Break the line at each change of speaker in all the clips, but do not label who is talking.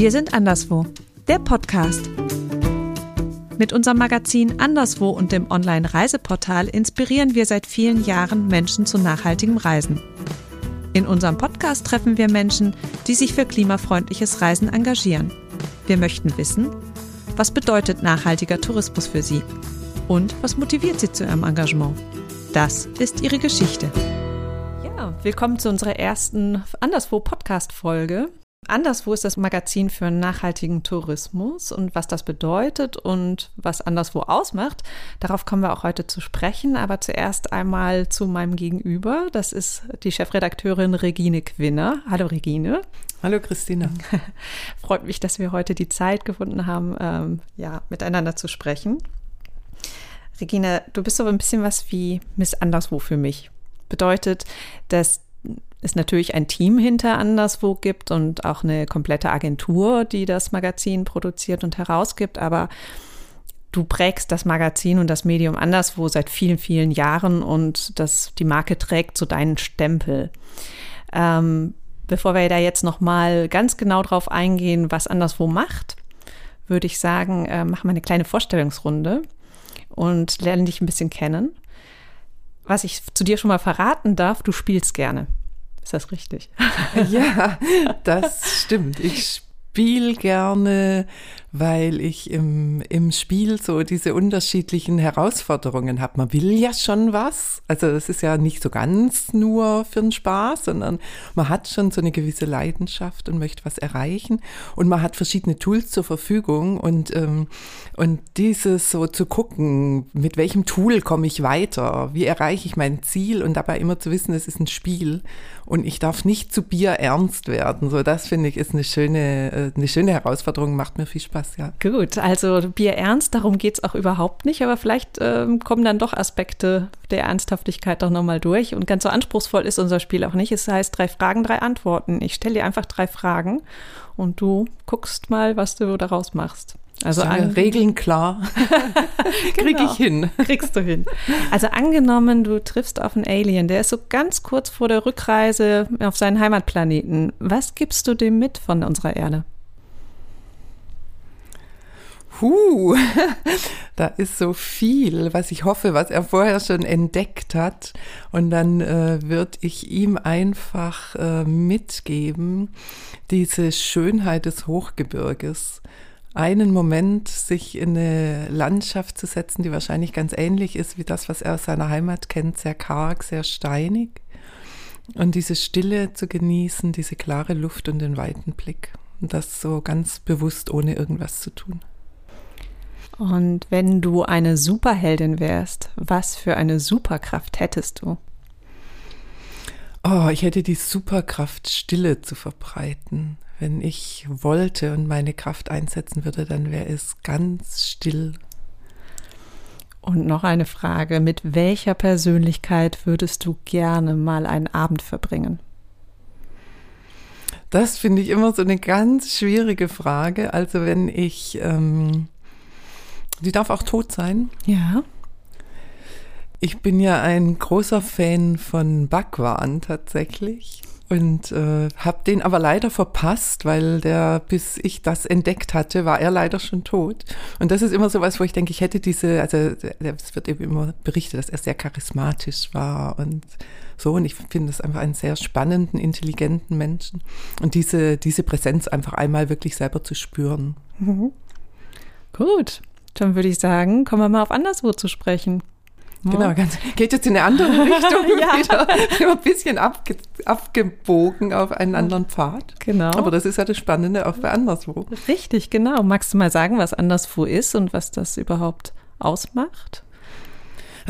Wir sind anderswo, der Podcast. Mit unserem Magazin Anderswo und dem Online-Reiseportal inspirieren wir seit vielen Jahren Menschen zu nachhaltigem Reisen. In unserem Podcast treffen wir Menschen, die sich für klimafreundliches Reisen engagieren. Wir möchten wissen, was bedeutet nachhaltiger Tourismus für sie und was motiviert sie zu ihrem Engagement. Das ist ihre Geschichte. Ja, willkommen zu unserer ersten Anderswo Podcast-Folge. Anderswo ist das Magazin für nachhaltigen Tourismus und was das bedeutet und was Anderswo ausmacht, darauf kommen wir auch heute zu sprechen. Aber zuerst einmal zu meinem Gegenüber. Das ist die Chefredakteurin Regine Quinner. Hallo Regine.
Hallo Christina.
Freut mich, dass wir heute die Zeit gefunden haben, ähm, ja, miteinander zu sprechen. Regine, du bist so ein bisschen was wie Miss Anderswo für mich. Bedeutet, dass es natürlich ein Team hinter Anderswo gibt und auch eine komplette Agentur, die das Magazin produziert und herausgibt, aber du prägst das Magazin und das Medium Anderswo seit vielen, vielen Jahren und das, die Marke trägt so deinen Stempel. Ähm, bevor wir da jetzt nochmal ganz genau drauf eingehen, was Anderswo macht, würde ich sagen, äh, machen wir eine kleine Vorstellungsrunde und lernen dich ein bisschen kennen. Was ich zu dir schon mal verraten darf, du spielst gerne. Ist das richtig?
Ja, das stimmt. Ich spiele gerne, weil ich im, im Spiel so diese unterschiedlichen Herausforderungen habe. Man will ja schon was. Also es ist ja nicht so ganz nur für den Spaß, sondern man hat schon so eine gewisse Leidenschaft und möchte was erreichen. Und man hat verschiedene Tools zur Verfügung. Und, ähm, und dieses so zu gucken, mit welchem Tool komme ich weiter? Wie erreiche ich mein Ziel? Und dabei immer zu wissen, es ist ein Spiel. Und ich darf nicht zu Bier ernst werden. So, das finde ich ist eine schöne, äh, eine schöne Herausforderung, macht mir viel Spaß. Spaß, ja.
Gut, also Bier ernst, darum geht es auch überhaupt nicht, aber vielleicht ähm, kommen dann doch Aspekte der Ernsthaftigkeit doch nochmal durch. Und ganz so anspruchsvoll ist unser Spiel auch nicht. Es heißt drei Fragen, drei Antworten. Ich stelle dir einfach drei Fragen und du guckst mal, was du daraus machst.
Also an Regeln klar. Krieg genau. ich hin.
Kriegst du hin. Also angenommen, du triffst auf einen Alien, der ist so ganz kurz vor der Rückreise auf seinen Heimatplaneten. Was gibst du dem mit von unserer Erde?
Puh, da ist so viel, was ich hoffe, was er vorher schon entdeckt hat. Und dann äh, würde ich ihm einfach äh, mitgeben, diese Schönheit des Hochgebirges. Einen Moment sich in eine Landschaft zu setzen, die wahrscheinlich ganz ähnlich ist wie das, was er aus seiner Heimat kennt, sehr karg, sehr steinig. Und diese Stille zu genießen, diese klare Luft und den weiten Blick. Und das so ganz bewusst, ohne irgendwas zu tun.
Und wenn du eine Superheldin wärst, was für eine Superkraft hättest du?
Oh, ich hätte die Superkraft, Stille zu verbreiten. Wenn ich wollte und meine Kraft einsetzen würde, dann wäre es ganz still.
Und noch eine Frage, mit welcher Persönlichkeit würdest du gerne mal einen Abend verbringen?
Das finde ich immer so eine ganz schwierige Frage. Also wenn ich ähm, die darf auch tot sein.
Ja.
Ich bin ja ein großer Fan von Bhagwan tatsächlich und äh, habe den aber leider verpasst, weil der, bis ich das entdeckt hatte, war er leider schon tot. Und das ist immer so was, wo ich denke, ich hätte diese, also es wird eben immer berichtet, dass er sehr charismatisch war und so. Und ich finde es einfach einen sehr spannenden, intelligenten Menschen. Und diese, diese Präsenz einfach einmal wirklich selber zu spüren.
Mhm. Gut. Dann würde ich sagen, kommen wir mal auf anderswo zu sprechen.
Genau, ganz, geht jetzt in eine andere Richtung ja. wieder. Ein bisschen abge, abgebogen auf einen anderen Pfad.
Genau.
Aber das ist ja das Spannende auch bei anderswo.
Richtig, genau. Magst du mal sagen, was anderswo ist und was das überhaupt ausmacht?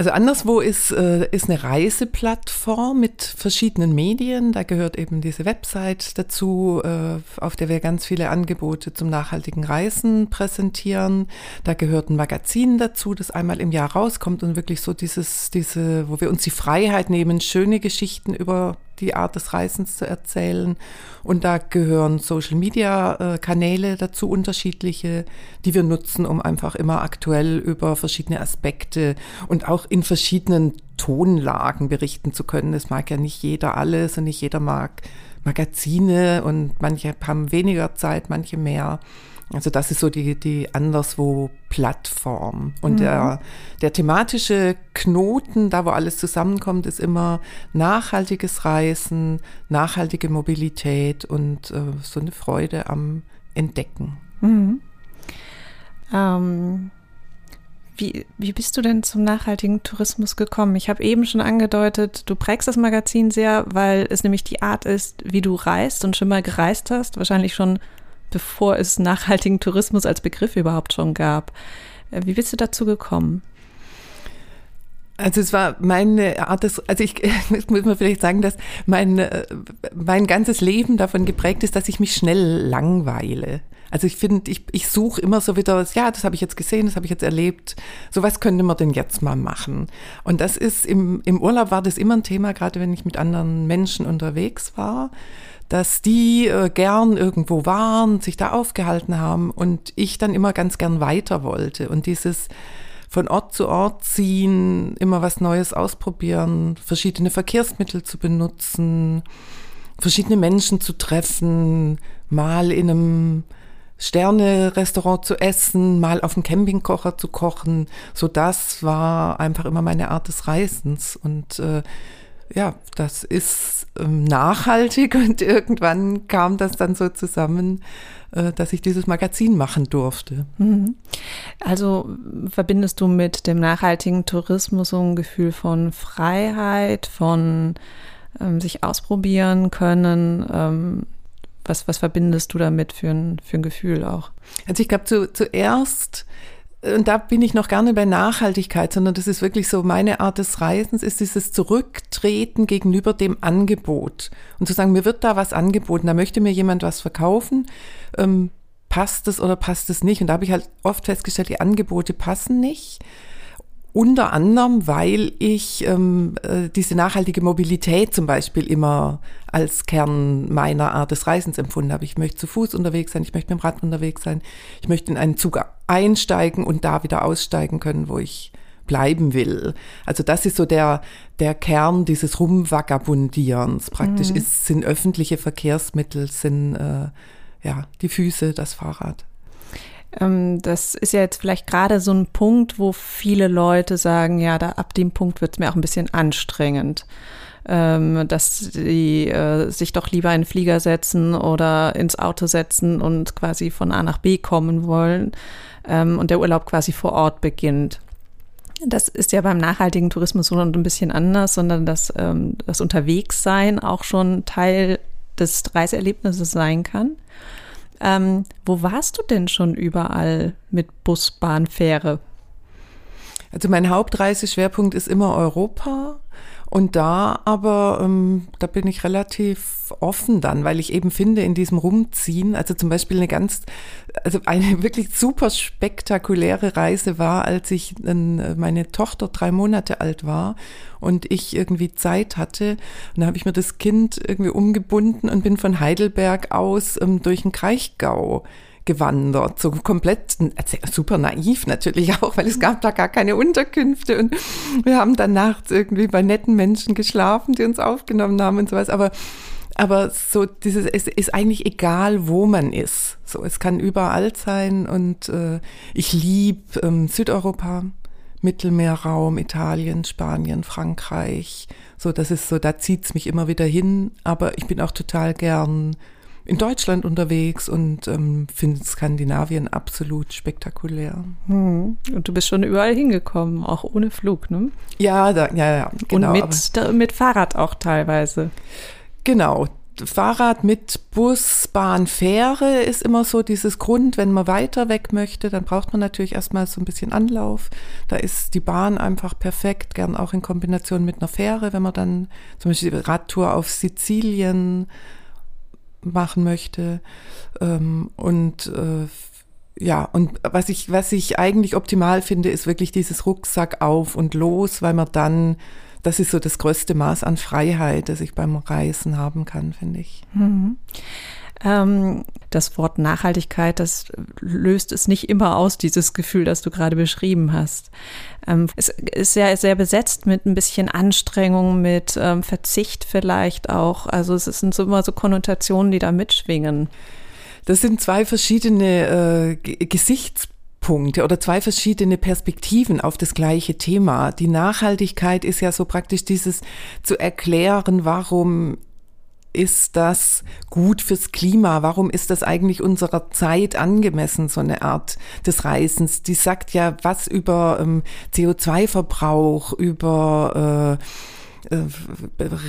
Also anderswo ist, äh, ist eine Reiseplattform mit verschiedenen Medien. Da gehört eben diese Website dazu, äh, auf der wir ganz viele Angebote zum nachhaltigen Reisen präsentieren. Da gehört ein Magazin dazu, das einmal im Jahr rauskommt und wirklich so dieses, diese, wo wir uns die Freiheit nehmen, schöne Geschichten über die Art des Reisens zu erzählen. Und da gehören Social-Media-Kanäle dazu, unterschiedliche, die wir nutzen, um einfach immer aktuell über verschiedene Aspekte und auch in verschiedenen Tonlagen berichten zu können. Es mag ja nicht jeder alles und nicht jeder mag Magazine und manche haben weniger Zeit, manche mehr. Also das ist so die, die Anderswo-Plattform. Und mhm. der, der thematische Knoten, da wo alles zusammenkommt, ist immer nachhaltiges Reisen, nachhaltige Mobilität und äh, so eine Freude am Entdecken. Mhm.
Ähm, wie, wie bist du denn zum nachhaltigen Tourismus gekommen? Ich habe eben schon angedeutet, du prägst das Magazin sehr, weil es nämlich die Art ist, wie du reist und schon mal gereist hast. Wahrscheinlich schon bevor es nachhaltigen Tourismus als Begriff überhaupt schon gab. Äh, wie bist du dazu gekommen?
Also es war meine Art des, also ich muss man vielleicht sagen, dass mein, äh, mein ganzes Leben davon geprägt ist, dass ich mich schnell langweile. Also ich finde, ich, ich suche immer so wieder, ja, das habe ich jetzt gesehen, das habe ich jetzt erlebt. So was könnte man denn jetzt mal machen? Und das ist im, im Urlaub war das immer ein Thema, gerade wenn ich mit anderen Menschen unterwegs war dass die äh, gern irgendwo waren, sich da aufgehalten haben und ich dann immer ganz gern weiter wollte. Und dieses von Ort zu Ort ziehen, immer was Neues ausprobieren, verschiedene Verkehrsmittel zu benutzen, verschiedene Menschen zu treffen, mal in einem Sterne-Restaurant zu essen, mal auf dem Campingkocher zu kochen. So das war einfach immer meine Art des Reisens und äh, ja, das ist ähm, nachhaltig und irgendwann kam das dann so zusammen, äh, dass ich dieses Magazin machen durfte. Mhm.
Also verbindest du mit dem nachhaltigen Tourismus so ein Gefühl von Freiheit, von ähm, sich ausprobieren können? Ähm, was, was verbindest du damit für ein, für ein Gefühl auch?
Also ich glaube zu, zuerst und da bin ich noch nicht bei Nachhaltigkeit, sondern das ist wirklich so meine Art des Reisens, ist dieses Zurücktreten gegenüber dem Angebot und zu sagen, mir wird da was angeboten, da möchte mir jemand was verkaufen, ähm, passt es oder passt es nicht? Und da habe ich halt oft festgestellt, die Angebote passen nicht. Unter anderem, weil ich ähm, äh, diese nachhaltige Mobilität zum Beispiel immer als Kern meiner Art des Reisens empfunden habe. Ich möchte zu Fuß unterwegs sein, ich möchte mit dem Rad unterwegs sein, ich möchte in einen Zug einsteigen und da wieder aussteigen können, wo ich bleiben will. Also das ist so der, der Kern dieses Rumvagabundierens. Praktisch mhm. ist, sind öffentliche Verkehrsmittel, sind äh, ja die Füße, das Fahrrad.
Ähm, das ist ja jetzt vielleicht gerade so ein Punkt, wo viele Leute sagen, ja, da ab dem Punkt wird es mir auch ein bisschen anstrengend. Ähm, dass sie äh, sich doch lieber in den Flieger setzen oder ins Auto setzen und quasi von A nach B kommen wollen ähm, und der Urlaub quasi vor Ort beginnt. Das ist ja beim nachhaltigen Tourismus so ein bisschen anders, sondern dass das Unterwegssein auch schon Teil des Reiseerlebnisses sein kann. Ähm, wo warst du denn schon überall mit Bus, Bahn, Fähre?
Also mein Hauptreiseschwerpunkt ist immer Europa. Und da aber, ähm, da bin ich relativ offen dann, weil ich eben finde, in diesem Rumziehen, also zum Beispiel eine ganz, also eine wirklich super spektakuläre Reise war, als ich äh, meine Tochter drei Monate alt war und ich irgendwie Zeit hatte. Und da habe ich mir das Kind irgendwie umgebunden und bin von Heidelberg aus ähm, durch den Kraichgau gewandert, so komplett super naiv natürlich auch, weil es gab da gar keine Unterkünfte und wir haben dann nachts irgendwie bei netten Menschen geschlafen, die uns aufgenommen haben und sowas, aber aber so dieses es ist eigentlich egal, wo man ist. So es kann überall sein und äh, ich liebe ähm, Südeuropa, Mittelmeerraum, Italien, Spanien, Frankreich. So das ist so, da zieht's mich immer wieder hin. Aber ich bin auch total gern in Deutschland unterwegs und ähm, finde Skandinavien absolut spektakulär.
Hm. Und du bist schon überall hingekommen, auch ohne Flug, ne?
Ja, da, ja, ja.
Genau, und mit, da, mit Fahrrad auch teilweise.
Genau, Fahrrad mit Bus, Bahn, Fähre ist immer so dieses Grund, wenn man weiter weg möchte, dann braucht man natürlich erstmal so ein bisschen Anlauf. Da ist die Bahn einfach perfekt, gern auch in Kombination mit einer Fähre, wenn man dann zum Beispiel die Radtour auf Sizilien machen möchte. Ähm, und äh, ja, und was ich, was ich eigentlich optimal finde, ist wirklich dieses Rucksack auf und los, weil man dann, das ist so das größte Maß an Freiheit, das ich beim Reisen haben kann, finde ich. Mhm.
Ähm, das Wort Nachhaltigkeit, das löst es nicht immer aus, dieses Gefühl, das du gerade beschrieben hast. Ähm, es ist ja sehr besetzt mit ein bisschen Anstrengung, mit ähm, Verzicht vielleicht auch. Also es sind so immer so Konnotationen, die da mitschwingen.
Das sind zwei verschiedene äh, Gesichtspunkte oder zwei verschiedene Perspektiven auf das gleiche Thema. Die Nachhaltigkeit ist ja so praktisch dieses zu erklären, warum ist das gut fürs Klima? Warum ist das eigentlich unserer Zeit angemessen, so eine Art des Reisens? Die sagt ja was über ähm, CO2-Verbrauch, über äh, äh,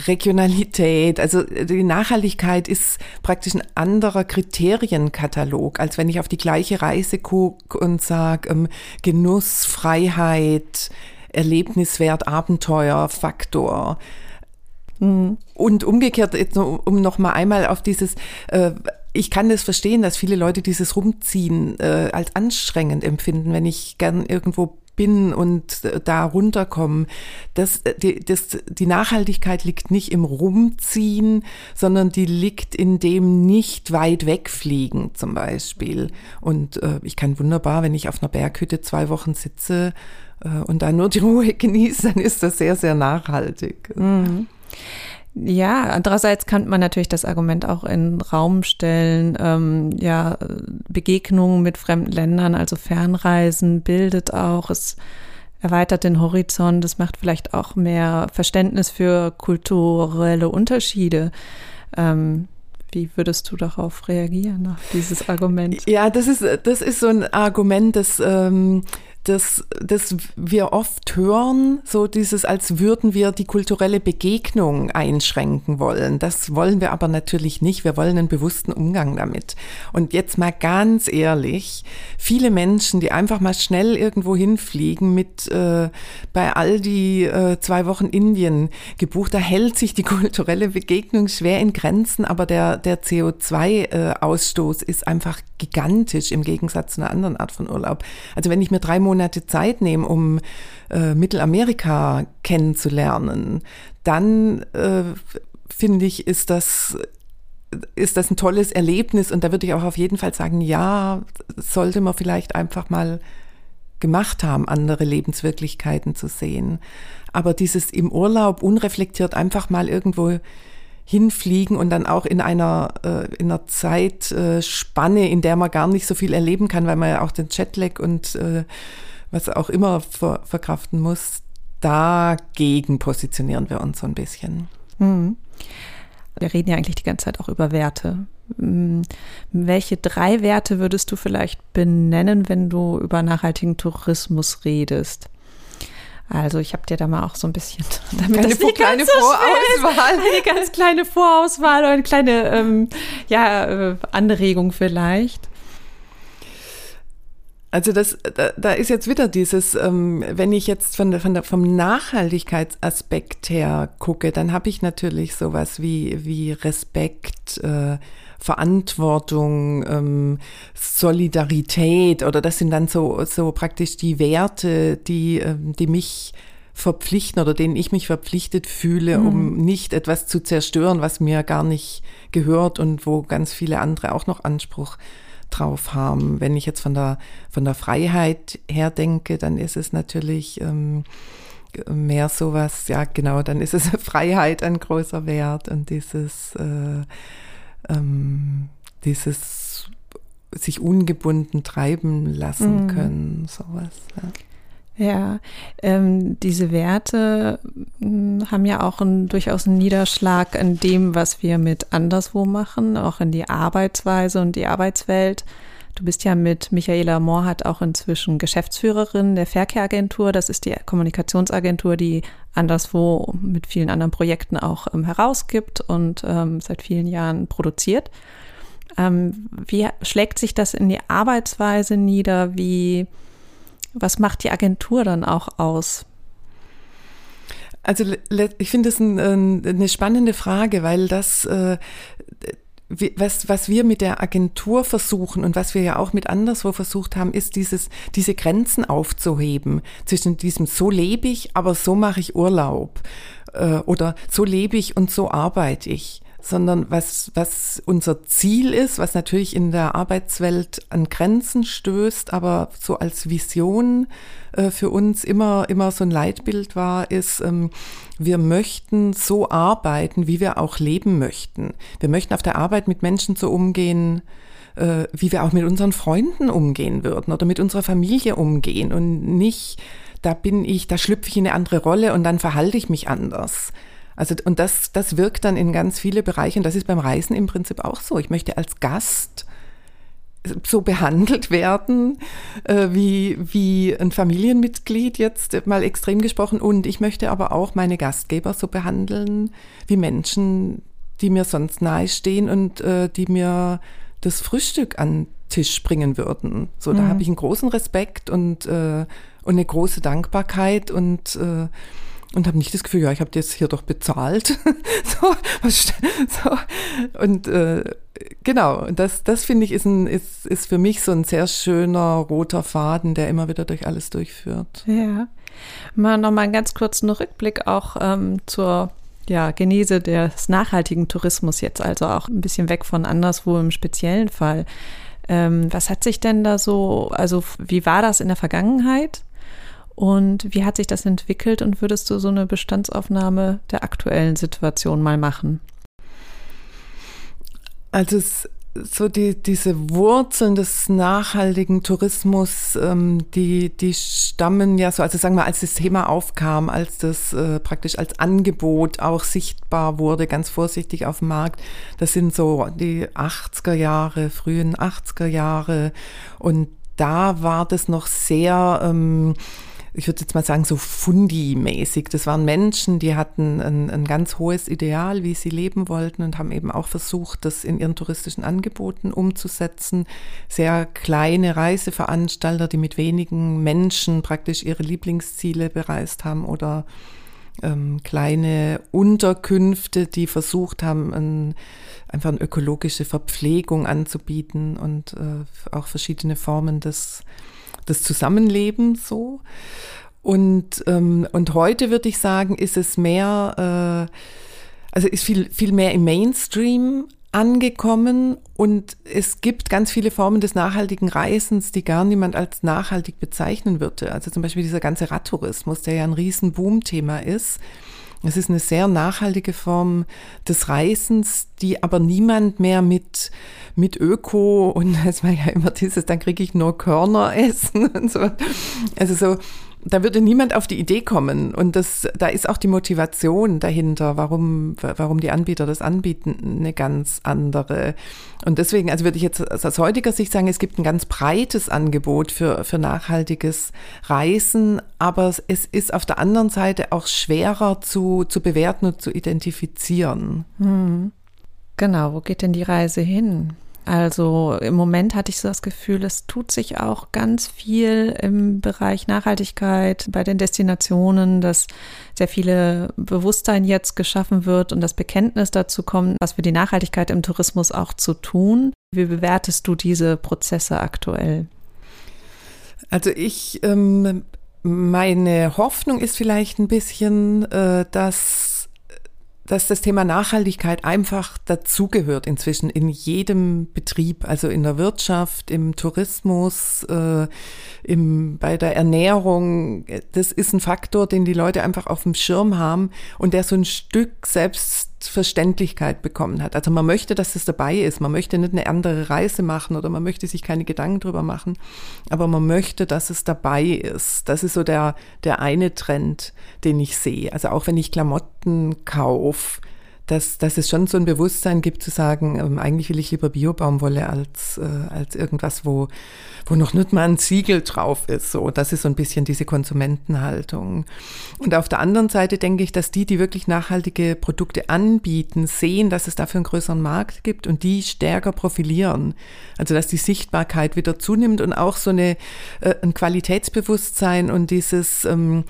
Regionalität. Also die Nachhaltigkeit ist praktisch ein anderer Kriterienkatalog, als wenn ich auf die gleiche Reise gucke und sage ähm, Genuss, Freiheit, Erlebniswert, Abenteuer, Faktor. Mhm. Und umgekehrt, jetzt noch, um noch mal einmal auf dieses, äh, ich kann das verstehen, dass viele Leute dieses Rumziehen äh, als anstrengend empfinden, wenn ich gern irgendwo bin und äh, da runterkommen. Das, äh, die, das, die Nachhaltigkeit liegt nicht im Rumziehen, sondern die liegt in dem nicht weit wegfliegen zum Beispiel. Und äh, ich kann wunderbar, wenn ich auf einer Berghütte zwei Wochen sitze äh, und da nur die Ruhe genieße, dann ist das sehr, sehr nachhaltig.
Mhm. Ja, andererseits kann man natürlich das Argument auch in den Raum stellen, ähm, ja, Begegnungen mit fremden Ländern, also Fernreisen bildet auch, es erweitert den Horizont, es macht vielleicht auch mehr Verständnis für kulturelle Unterschiede. Ähm, wie würdest du darauf reagieren, auf dieses Argument?
Ja, das ist, das ist so ein Argument, das ähm, dass, dass wir oft hören, so dieses, als würden wir die kulturelle Begegnung einschränken wollen. Das wollen wir aber natürlich nicht. Wir wollen einen bewussten Umgang damit. Und jetzt mal ganz ehrlich, viele Menschen, die einfach mal schnell irgendwo hinfliegen mit äh, bei Aldi äh, zwei Wochen Indien gebucht, da hält sich die kulturelle Begegnung schwer in Grenzen, aber der, der CO2-Ausstoß äh, ist einfach gigantisch im Gegensatz zu einer anderen Art von Urlaub. Also wenn ich mir drei Monate Zeit nehme, um äh, Mittelamerika kennenzulernen, dann äh, finde ich, ist das ist das ein tolles Erlebnis und da würde ich auch auf jeden Fall sagen, ja, sollte man vielleicht einfach mal gemacht haben, andere Lebenswirklichkeiten zu sehen. Aber dieses im Urlaub unreflektiert einfach mal irgendwo hinfliegen und dann auch in einer, äh, in einer Zeitspanne, in der man gar nicht so viel erleben kann, weil man ja auch den Jetlag und äh, was auch immer ver verkraften muss, dagegen positionieren wir uns so ein bisschen. Mhm.
Wir reden ja eigentlich die ganze Zeit auch über Werte. Hm, welche drei Werte würdest du vielleicht benennen, wenn du über nachhaltigen Tourismus redest? Also ich habe dir da mal auch so ein bisschen
damit eine das kleine so Vorauswahl,
eine ganz kleine Vorauswahl oder eine kleine ähm, ja, äh, Anregung vielleicht.
Also das, da, da ist jetzt wieder dieses, ähm, wenn ich jetzt von von der, vom Nachhaltigkeitsaspekt her gucke, dann habe ich natürlich sowas wie, wie Respekt, äh, Verantwortung, ähm, Solidarität oder das sind dann so, so praktisch die Werte, die, ähm, die mich verpflichten oder denen ich mich verpflichtet fühle, mhm. um nicht etwas zu zerstören, was mir gar nicht gehört und wo ganz viele andere auch noch Anspruch drauf haben. Wenn ich jetzt von der, von der Freiheit her denke, dann ist es natürlich ähm, mehr sowas, ja genau, dann ist es Freiheit ein großer Wert und dieses, äh, ähm, dieses sich ungebunden treiben lassen mhm. können, sowas. Ja.
Ja, ähm, diese Werte mh, hm, haben ja auch einen, durchaus einen Niederschlag in dem, was wir mit anderswo machen, auch in die Arbeitsweise und die Arbeitswelt. Du bist ja mit Michaela Mohrhardt auch inzwischen Geschäftsführerin der Verkehragentur. Das ist die Kommunikationsagentur, die anderswo mit vielen anderen Projekten auch ähm, herausgibt und ähm, seit vielen Jahren produziert. Ähm, wie schlägt sich das in die Arbeitsweise nieder? Wie was macht die Agentur dann auch aus?
Also ich finde das ein, eine spannende Frage, weil das, äh, was, was wir mit der Agentur versuchen und was wir ja auch mit anderswo versucht haben, ist dieses, diese Grenzen aufzuheben zwischen diesem so lebe ich, aber so mache ich Urlaub äh, oder so lebe ich und so arbeite ich. Sondern was, was unser Ziel ist, was natürlich in der Arbeitswelt an Grenzen stößt, aber so als Vision äh, für uns immer, immer so ein Leitbild war, ist, ähm, wir möchten so arbeiten, wie wir auch leben möchten. Wir möchten auf der Arbeit mit Menschen so umgehen, äh, wie wir auch mit unseren Freunden umgehen würden oder mit unserer Familie umgehen und nicht, da bin ich, da schlüpfe ich in eine andere Rolle und dann verhalte ich mich anders. Also, und das, das wirkt dann in ganz viele Bereiche und das ist beim Reisen im Prinzip auch so. Ich möchte als Gast so behandelt werden äh, wie, wie ein Familienmitglied jetzt mal extrem gesprochen. Und ich möchte aber auch meine Gastgeber so behandeln wie Menschen, die mir sonst nahestehen und äh, die mir das Frühstück an Tisch bringen würden. So, da mhm. habe ich einen großen Respekt und, äh, und eine große Dankbarkeit und äh, und habe nicht das Gefühl, ja, ich habe jetzt hier doch bezahlt. so, was, so. Und äh, genau, das, das finde ich ist, ein, ist, ist für mich so ein sehr schöner roter Faden, der immer wieder durch alles durchführt.
Ja. Mal nochmal einen ganz kurzen Rückblick auch ähm, zur ja, Genese des nachhaltigen Tourismus jetzt, also auch ein bisschen weg von anderswo im speziellen Fall. Ähm, was hat sich denn da so, also wie war das in der Vergangenheit? Und wie hat sich das entwickelt und würdest du so eine Bestandsaufnahme der aktuellen Situation mal machen?
Also es, so die, diese Wurzeln des nachhaltigen Tourismus, ähm, die, die stammen ja so, also sagen wir, als das Thema aufkam, als das äh, praktisch als Angebot auch sichtbar wurde, ganz vorsichtig auf dem Markt, das sind so die 80er Jahre, frühen 80er Jahre und da war das noch sehr, ähm, ich würde jetzt mal sagen, so Fundi-mäßig. Das waren Menschen, die hatten ein, ein, ganz hohes Ideal, wie sie leben wollten und haben eben auch versucht, das in ihren touristischen Angeboten umzusetzen. Sehr kleine Reiseveranstalter, die mit wenigen Menschen praktisch ihre Lieblingsziele bereist haben oder ähm, kleine Unterkünfte, die versucht haben, ein, einfach eine ökologische Verpflegung anzubieten und äh, auch verschiedene Formen des das Zusammenleben so. Und, ähm, und heute würde ich sagen, ist es mehr, äh, also ist viel, viel mehr im Mainstream angekommen und es gibt ganz viele Formen des nachhaltigen Reisens, die gar niemand als nachhaltig bezeichnen würde. Also zum Beispiel dieser ganze Radtourismus, der ja ein riesen Boom-Thema ist. Es ist eine sehr nachhaltige Form des Reisens, die aber niemand mehr mit, mit Öko und es war ja immer dieses, dann kriege ich nur Körner essen und so. Also so, da würde niemand auf die Idee kommen. Und das, da ist auch die Motivation dahinter, warum, warum die Anbieter das anbieten, eine ganz andere. Und deswegen, also würde ich jetzt aus heutiger Sicht sagen, es gibt ein ganz breites Angebot für, für nachhaltiges Reisen, aber es ist auf der anderen Seite auch schwerer zu, zu bewerten und zu identifizieren.
Hm. Genau, wo geht denn die Reise hin? Also im Moment hatte ich so das Gefühl, es tut sich auch ganz viel im Bereich Nachhaltigkeit bei den Destinationen, dass sehr viele Bewusstsein jetzt geschaffen wird und das Bekenntnis dazu kommt, was für die Nachhaltigkeit im Tourismus auch zu tun. Wie bewertest du diese Prozesse aktuell?
Also ich, ähm, meine Hoffnung ist vielleicht ein bisschen, äh, dass dass das Thema Nachhaltigkeit einfach dazugehört inzwischen in jedem Betrieb, also in der Wirtschaft, im Tourismus, äh, im, bei der Ernährung. Das ist ein Faktor, den die Leute einfach auf dem Schirm haben und der so ein Stück selbst Selbstverständlichkeit bekommen hat. Also man möchte, dass es dabei ist. Man möchte nicht eine andere Reise machen oder man möchte sich keine Gedanken drüber machen, aber man möchte, dass es dabei ist. Das ist so der, der eine Trend, den ich sehe. Also auch wenn ich Klamotten kaufe, dass, dass es schon so ein Bewusstsein gibt zu sagen, ähm, eigentlich will ich lieber Biobaumwolle als, äh, als irgendwas, wo, wo noch nicht mal ein Siegel drauf ist. So, das ist so ein bisschen diese Konsumentenhaltung. Und auf der anderen Seite denke ich, dass die, die wirklich nachhaltige Produkte anbieten, sehen, dass es dafür einen größeren Markt gibt und die stärker profilieren. Also dass die Sichtbarkeit wieder zunimmt und auch so eine, äh, ein Qualitätsbewusstsein und dieses ähm,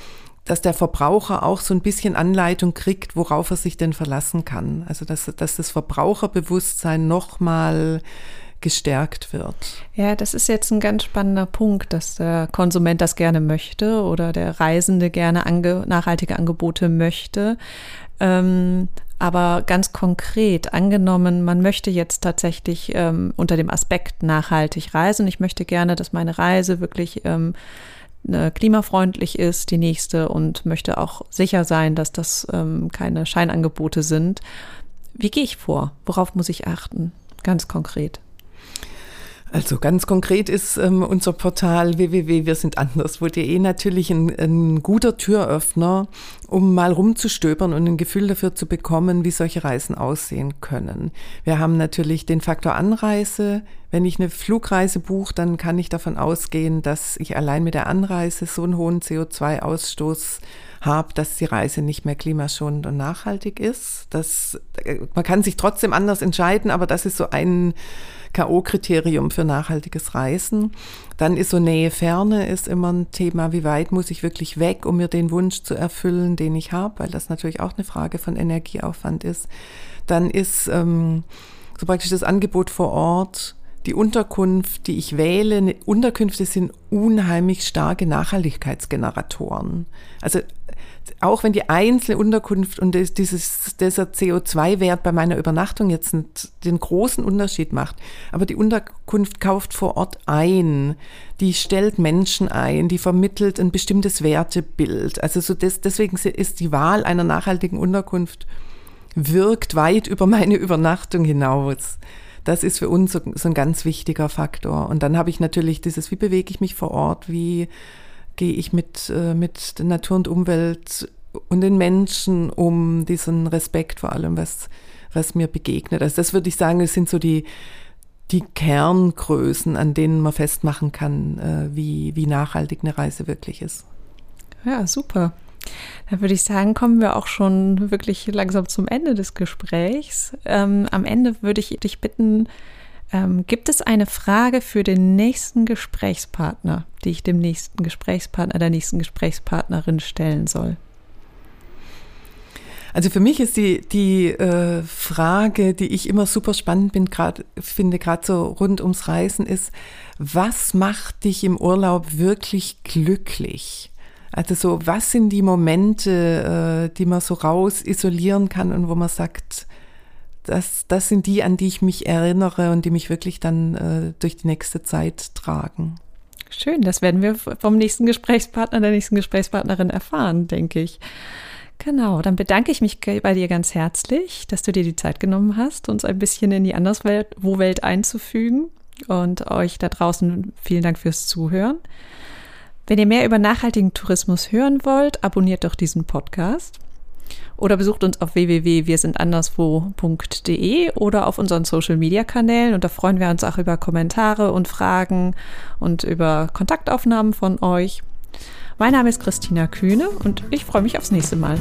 dass der Verbraucher auch so ein bisschen Anleitung kriegt, worauf er sich denn verlassen kann. Also dass, dass das Verbraucherbewusstsein nochmal gestärkt wird.
Ja, das ist jetzt ein ganz spannender Punkt, dass der Konsument das gerne möchte oder der Reisende gerne ange nachhaltige Angebote möchte. Ähm, Aber ganz konkret, angenommen, man möchte jetzt tatsächlich ähm, unter dem Aspekt nachhaltig reisen. Ich möchte gerne, dass meine Reise wirklich ähm, klimafreundlich ist, die nächste, und möchte auch sicher sein, dass das ähm, keine Scheinangebote sind. Wie gehe ich vor? Worauf muss ich achten? Ganz konkret.
Also ganz konkret ist ähm, unser Portal www.wirsindanders.de natürlich ein, ein guter Türöffner, um mal rumzustöbern und ein Gefühl dafür zu bekommen, wie solche Reisen aussehen können. Wir haben natürlich den Faktor Anreise. Wenn ich eine Flugreise buche, dann kann ich davon ausgehen, dass ich allein mit der Anreise so einen hohen CO2-Ausstoß habe, dass die Reise nicht mehr klimaschonend und nachhaltig ist. Das, äh, man kann sich trotzdem anders entscheiden, aber das ist so ein K.O.-Kriterium für nachhaltiges Reisen. Dann ist so Nähe, Ferne ist immer ein Thema. Wie weit muss ich wirklich weg, um mir den Wunsch zu erfüllen, den ich habe, weil das natürlich auch eine Frage von Energieaufwand ist. Dann ist ähm, so praktisch das Angebot vor Ort die Unterkunft, die ich wähle, Unterkünfte sind unheimlich starke Nachhaltigkeitsgeneratoren. Also auch wenn die einzelne Unterkunft und dieses, dieser CO2-Wert bei meiner Übernachtung jetzt den großen Unterschied macht, aber die Unterkunft kauft vor Ort ein, die stellt Menschen ein, die vermittelt ein bestimmtes Wertebild. Also so des, deswegen ist die Wahl einer nachhaltigen Unterkunft wirkt weit über meine Übernachtung hinaus. Das ist für uns so, so ein ganz wichtiger Faktor. Und dann habe ich natürlich dieses, wie bewege ich mich vor Ort, wie gehe ich mit, äh, mit der Natur und Umwelt und den Menschen um, diesen Respekt vor allem, was, was mir begegnet. Also das würde ich sagen, das sind so die, die Kerngrößen, an denen man festmachen kann, äh, wie, wie nachhaltig eine Reise wirklich ist.
Ja, super. Dann würde ich sagen, kommen wir auch schon wirklich langsam zum Ende des Gesprächs. Ähm, am Ende würde ich dich bitten, ähm, gibt es eine Frage für den nächsten Gesprächspartner, die ich dem nächsten Gesprächspartner, der nächsten Gesprächspartnerin stellen soll?
Also für mich ist die, die äh, Frage, die ich immer super spannend bin, grad, finde, gerade so rund ums Reisen, ist, was macht dich im Urlaub wirklich glücklich? Also so, was sind die Momente, äh, die man so raus isolieren kann und wo man sagt, das, das sind die, an die ich mich erinnere und die mich wirklich dann äh, durch die nächste Zeit tragen.
Schön, das werden wir vom nächsten Gesprächspartner, der nächsten Gesprächspartnerin erfahren, denke ich. Genau, dann bedanke ich mich bei dir ganz herzlich, dass du dir die Zeit genommen hast, uns ein bisschen in die Anderswo-Welt einzufügen und euch da draußen vielen Dank fürs Zuhören. Wenn ihr mehr über nachhaltigen Tourismus hören wollt, abonniert doch diesen Podcast oder besucht uns auf www.wirsindanderswo.de oder auf unseren Social Media Kanälen und da freuen wir uns auch über Kommentare und Fragen und über Kontaktaufnahmen von euch. Mein Name ist Christina Kühne und ich freue mich aufs nächste Mal.